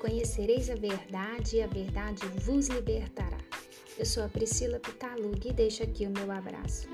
Conhecereis a verdade e a verdade vos libertará. Eu sou a Priscila Pitalug e deixo aqui o meu abraço.